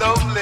love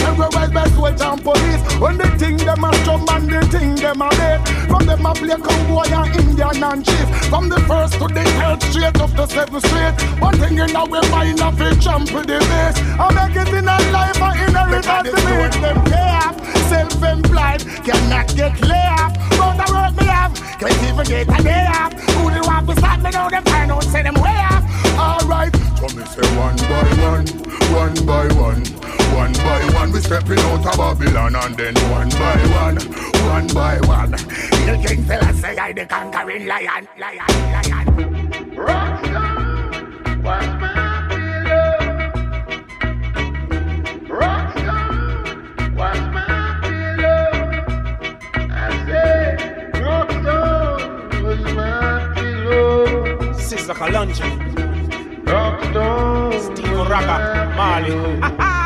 terrorized by soldiers and police. When the thing them a strum and the thing them a late. From them a play cowboy and Indian and chief. From the first to the third straight up the seventh street. One thing in our mind of it trample the base. I make it in a life I inherit as the meat. Them pay off, self-employed, cannot get laid off. But I work me off, can't even get a day off. Who the want to stop me now? Them find out, say them way off. Alright, so me say one by one, one by one stepping out of Babylon and then one by one, one by one. The king tell us say I the conquering lion, lion, lion. Rockstone, what's my pillow? Rockstone, what's my pillow? I say, Rockstone was my pillow. Sizzla Kalonji. Rockstone. Steve Ragga, Marley.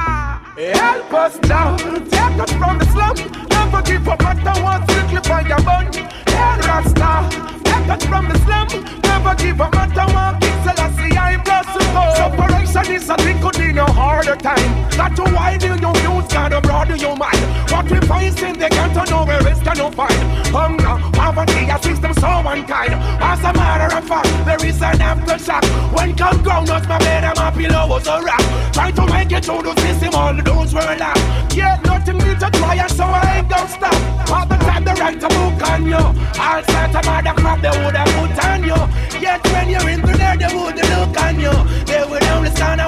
Help us now, take us from the slum. Never give up at the one strictly for your bun. Hey, Rasta, take us from the slum. Never give up at the one King Selassie, I'm blessed. Separation is a thing could be no harder time. Got to widen your views, gotta broaden your mind. What we find in the can't know where is can you find. Hunger, poverty, a system so unkind. As a matter of fact, there is an aftershock. When come ground, us my bed and my pillow was a rock. Try to make it through the system, all those were lost. Yeah, nothing need to try, and so I ain't gonna stop. All the time they write a book on you. All sorts of other crap they would have put on you. Yet when you're in there, they would look on you. They would only stand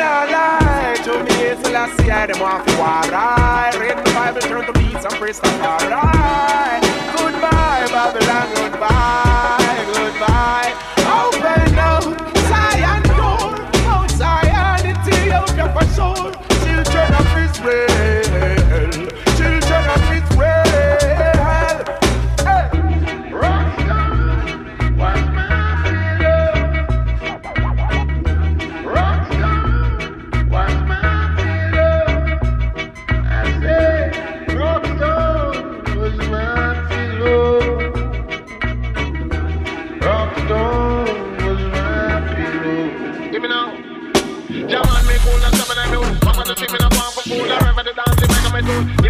nah lie to me, it's the last year, them off war, right? Read the Bible, turn to peace and praise the Lord, right? Goodbye, Babylon, goodbye,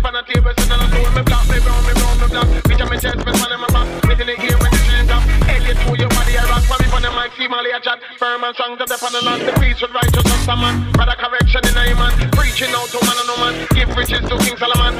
a me on a table, sit on a stool. Me black, me brown, me brown, me black. Bitch, I'm a chest, me in my back. Little in here when the change up. Elliot, who your body a rock. Me, on the mic, see Molly a chat. Firm and strong to the on the land. The peace with righteous and some man. Brother correction in a man. Preaching out to man and no man. Give riches to King Solomon.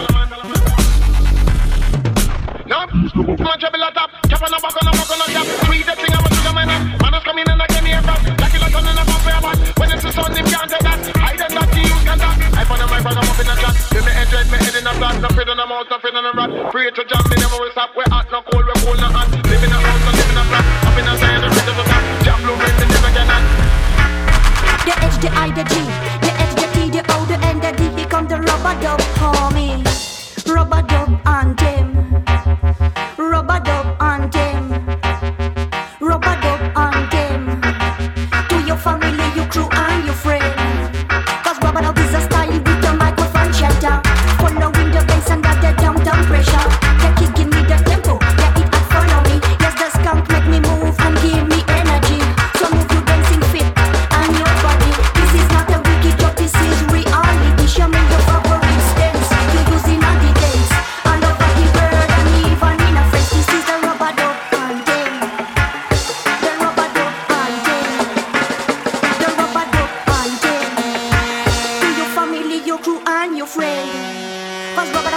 No, man trouble a top. Cap on a buck on a buck on a cap. Tweet the thing I was to the man. Man is coming in like any aircraft. Like a ton in a pop air When it's the sun, him can't take that. I done that, you can that. I found a mic, I'm up in a chat. Feel me head me head in a flat. Nothing on a mouse, nothing on a rat. Pray to jam, me never will stop. We hot, no cold, we cold, no hot. Live in a house, no live in a flat. Up in a side, the rhythm of that. Jam blue, red, me never get that. The H, the I, the G, the H, the T, the O, the N, the D. Here come the rubber dub.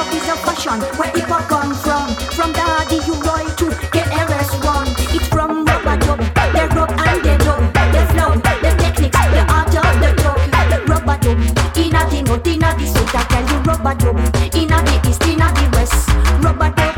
love is a fashion. Where it all come from? From the hardy U-Roy to KRS-One. It's from rubber dub, they rub and they dub, they flow, the technique. the art of the dub. Rubber dub, inna the north, inna the south, I tell you rubber dub. Inna the east, inna the west, rubber dub.